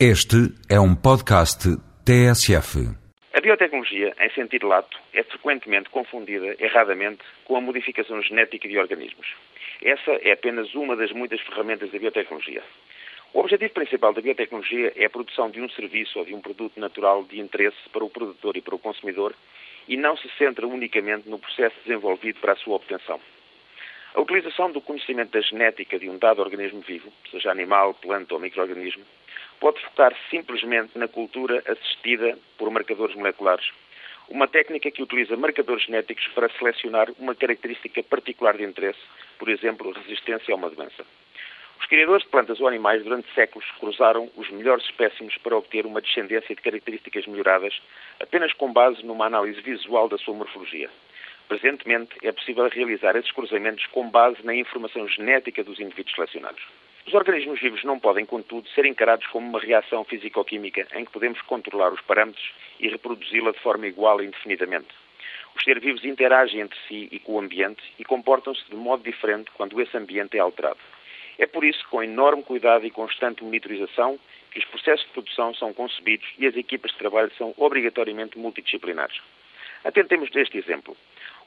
Este é um podcast TSF. A biotecnologia, em sentido lato, é frequentemente confundida, erradamente, com a modificação genética de organismos. Essa é apenas uma das muitas ferramentas da biotecnologia. O objetivo principal da biotecnologia é a produção de um serviço ou de um produto natural de interesse para o produtor e para o consumidor e não se centra unicamente no processo desenvolvido para a sua obtenção. A utilização do conhecimento da genética de um dado organismo vivo, seja animal, planta ou microorganismo, pode focar simplesmente na cultura assistida por marcadores moleculares, uma técnica que utiliza marcadores genéticos para selecionar uma característica particular de interesse, por exemplo, resistência a uma doença. Os criadores de plantas ou animais durante séculos cruzaram os melhores espécimes para obter uma descendência de características melhoradas apenas com base numa análise visual da sua morfologia. Presentemente, é possível realizar esses cruzamentos com base na informação genética dos indivíduos selecionados. Os organismos vivos não podem, contudo, ser encarados como uma reação físico-química em que podemos controlar os parâmetros e reproduzi-la de forma igual indefinidamente. Os seres vivos interagem entre si e com o ambiente e comportam-se de modo diferente quando esse ambiente é alterado. É por isso, com enorme cuidado e constante monitorização, que os processos de produção são concebidos e as equipas de trabalho são obrigatoriamente multidisciplinares. Atentemos deste exemplo.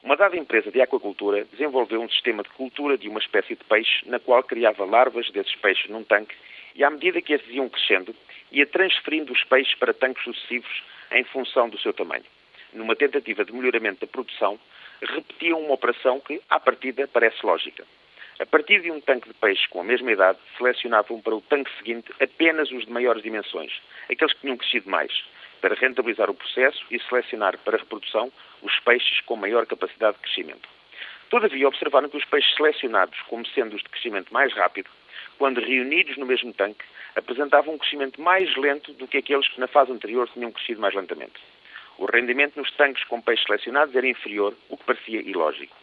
Uma dada empresa de aquacultura desenvolveu um sistema de cultura de uma espécie de peixe na qual criava larvas desses peixes num tanque e, à medida que esses iam crescendo, ia transferindo os peixes para tanques sucessivos em função do seu tamanho. Numa tentativa de melhoramento da produção, repetiam uma operação que, à partida, parece lógica. A partir de um tanque de peixe com a mesma idade, selecionavam para o tanque seguinte apenas os de maiores dimensões, aqueles que tinham crescido mais, para rentabilizar o processo e selecionar para reprodução os peixes com maior capacidade de crescimento. Todavia, observaram que os peixes selecionados como sendo os de crescimento mais rápido, quando reunidos no mesmo tanque, apresentavam um crescimento mais lento do que aqueles que na fase anterior tinham crescido mais lentamente. O rendimento nos tanques com peixes selecionados era inferior, o que parecia ilógico.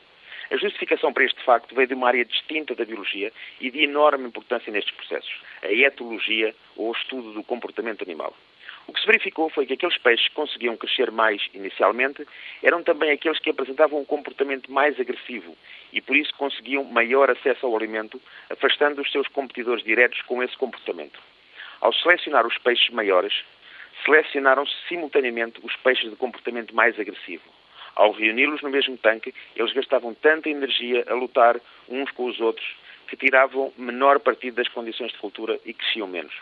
A justificação para este facto veio de uma área distinta da biologia e de enorme importância nestes processos, a etologia ou o estudo do comportamento animal. O que se verificou foi que aqueles peixes que conseguiam crescer mais inicialmente eram também aqueles que apresentavam um comportamento mais agressivo e por isso conseguiam maior acesso ao alimento, afastando os seus competidores diretos com esse comportamento. Ao selecionar os peixes maiores, selecionaram-se simultaneamente os peixes de comportamento mais agressivo. Ao reuni-los no mesmo tanque, eles gastavam tanta energia a lutar uns com os outros que tiravam menor partido das condições de cultura e cresciam menos.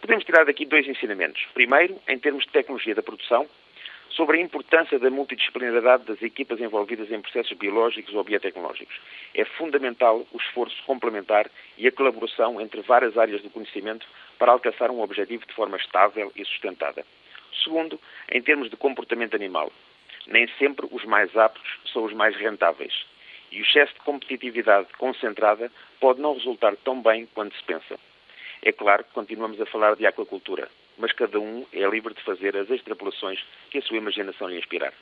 Podemos tirar daqui dois ensinamentos. Primeiro, em termos de tecnologia da produção, sobre a importância da multidisciplinaridade das equipas envolvidas em processos biológicos ou biotecnológicos. É fundamental o esforço complementar e a colaboração entre várias áreas do conhecimento para alcançar um objetivo de forma estável e sustentada. Segundo, em termos de comportamento animal, nem sempre os mais aptos são os mais rentáveis. E o excesso de competitividade concentrada pode não resultar tão bem quanto se pensa. É claro que continuamos a falar de aquacultura, mas cada um é livre de fazer as extrapolações que a sua imaginação lhe inspirar.